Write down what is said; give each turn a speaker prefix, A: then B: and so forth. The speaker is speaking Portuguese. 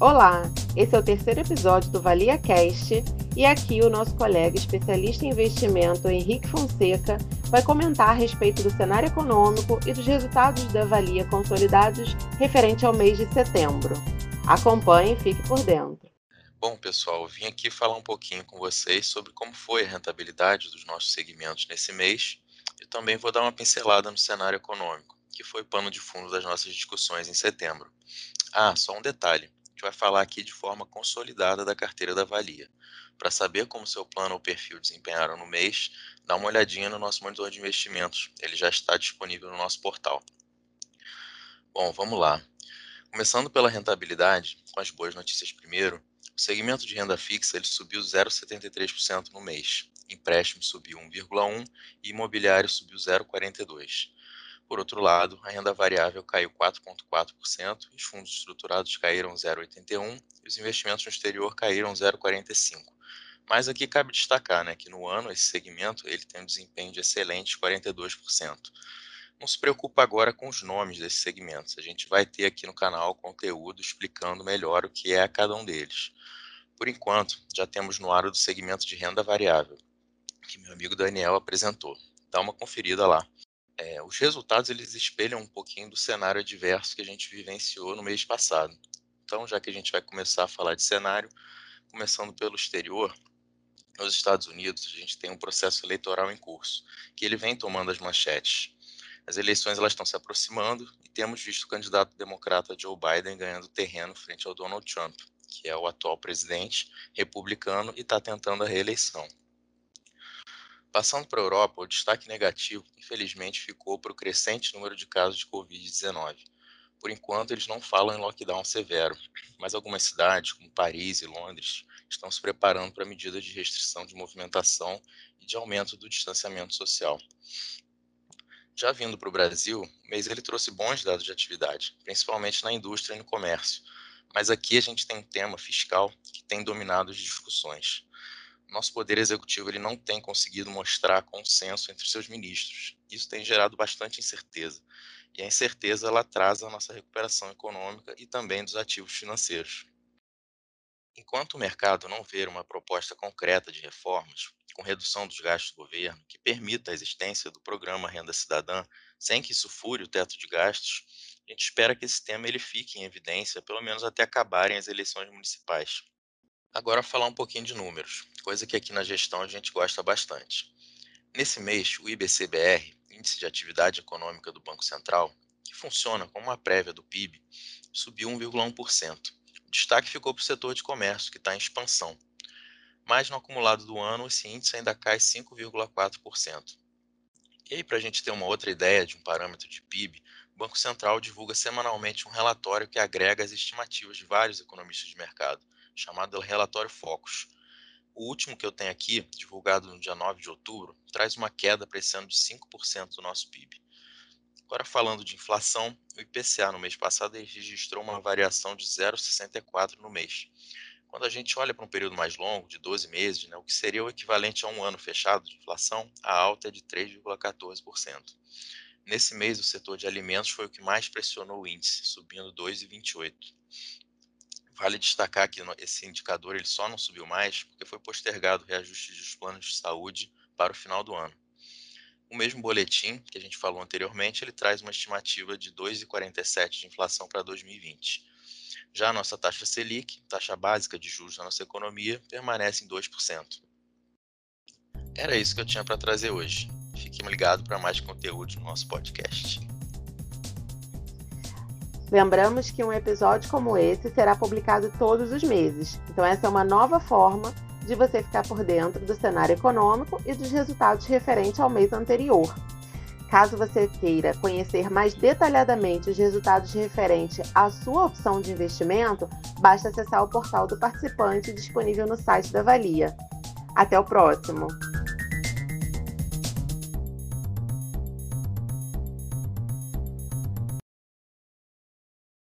A: Olá, esse é o terceiro episódio do Valia Cast e aqui o nosso colega especialista em investimento Henrique Fonseca vai comentar a respeito do cenário econômico e dos resultados da Valia consolidados referente ao mês de setembro. Acompanhe e fique por dentro.
B: Bom, pessoal, vim aqui falar um pouquinho com vocês sobre como foi a rentabilidade dos nossos segmentos nesse mês e também vou dar uma pincelada no cenário econômico, que foi pano de fundo das nossas discussões em setembro. Ah, só um detalhe gente vai falar aqui de forma consolidada da carteira da Valia. Para saber como seu plano ou perfil desempenharam no mês, dá uma olhadinha no nosso monitor de investimentos. Ele já está disponível no nosso portal. Bom, vamos lá. Começando pela rentabilidade, com as boas notícias primeiro, o segmento de renda fixa ele subiu 0,73% no mês. Empréstimo subiu 1,1% e imobiliário subiu 0,42%. Por outro lado, a renda variável caiu 4,4%, os fundos estruturados caíram 0,81% e os investimentos no exterior caíram 0,45%. Mas aqui cabe destacar né, que no ano esse segmento ele tem um desempenho de excelente 42%. Não se preocupa agora com os nomes desses segmentos. A gente vai ter aqui no canal conteúdo explicando melhor o que é cada um deles. Por enquanto, já temos no ar o do segmento de renda variável, que meu amigo Daniel apresentou. Dá uma conferida lá é, os resultados eles espelham um pouquinho do cenário adverso que a gente vivenciou no mês passado. Então, já que a gente vai começar a falar de cenário, começando pelo exterior, nos Estados Unidos a gente tem um processo eleitoral em curso, que ele vem tomando as manchetes. As eleições elas estão se aproximando e temos visto o candidato democrata Joe Biden ganhando terreno frente ao Donald Trump, que é o atual presidente republicano e está tentando a reeleição. Passando para a Europa, o destaque negativo, infelizmente, ficou para o crescente número de casos de Covid-19. Por enquanto, eles não falam em lockdown severo, mas algumas cidades, como Paris e Londres, estão se preparando para medidas de restrição de movimentação e de aumento do distanciamento social. Já vindo para o Brasil, o mês ele trouxe bons dados de atividade, principalmente na indústria e no comércio. Mas aqui a gente tem um tema fiscal que tem dominado as discussões nosso poder executivo ele não tem conseguido mostrar consenso entre seus ministros. Isso tem gerado bastante incerteza. E a incerteza ela atrasa a nossa recuperação econômica e também dos ativos financeiros. Enquanto o mercado não ver uma proposta concreta de reformas, com redução dos gastos do governo, que permita a existência do programa Renda Cidadã, sem que isso fure o teto de gastos, a gente espera que esse tema ele fique em evidência, pelo menos até acabarem as eleições municipais. Agora falar um pouquinho de números, coisa que aqui na gestão a gente gosta bastante. Nesse mês, o IBCBR, Índice de Atividade Econômica do Banco Central, que funciona como uma prévia do PIB, subiu 1,1%. O destaque ficou para o setor de comércio, que está em expansão. Mas no acumulado do ano, esse índice ainda cai 5,4%. E aí, para a gente ter uma outra ideia de um parâmetro de PIB, o Banco Central divulga semanalmente um relatório que agrega as estimativas de vários economistas de mercado chamado Relatório Focus. O último que eu tenho aqui, divulgado no dia 9 de outubro, traz uma queda para esse ano de 5% do nosso PIB. Agora, falando de inflação, o IPCA no mês passado registrou uma variação de 0,64 no mês. Quando a gente olha para um período mais longo, de 12 meses, né, o que seria o equivalente a um ano fechado de inflação, a alta é de 3,14%. Nesse mês, o setor de alimentos foi o que mais pressionou o índice, subindo 2,28%. Vale destacar que esse indicador ele só não subiu mais porque foi postergado o reajuste dos planos de saúde para o final do ano. O mesmo boletim que a gente falou anteriormente, ele traz uma estimativa de 2,47 de inflação para 2020. Já a nossa taxa Selic, taxa básica de juros da nossa economia, permanece em 2%. Era isso que eu tinha para trazer hoje. Fique ligado para mais conteúdo no nosso podcast.
A: Lembramos que um episódio como esse será publicado todos os meses, então essa é uma nova forma de você ficar por dentro do cenário econômico e dos resultados referentes ao mês anterior. Caso você queira conhecer mais detalhadamente os resultados referentes à sua opção de investimento, basta acessar o portal do participante disponível no site da Valia. Até o próximo!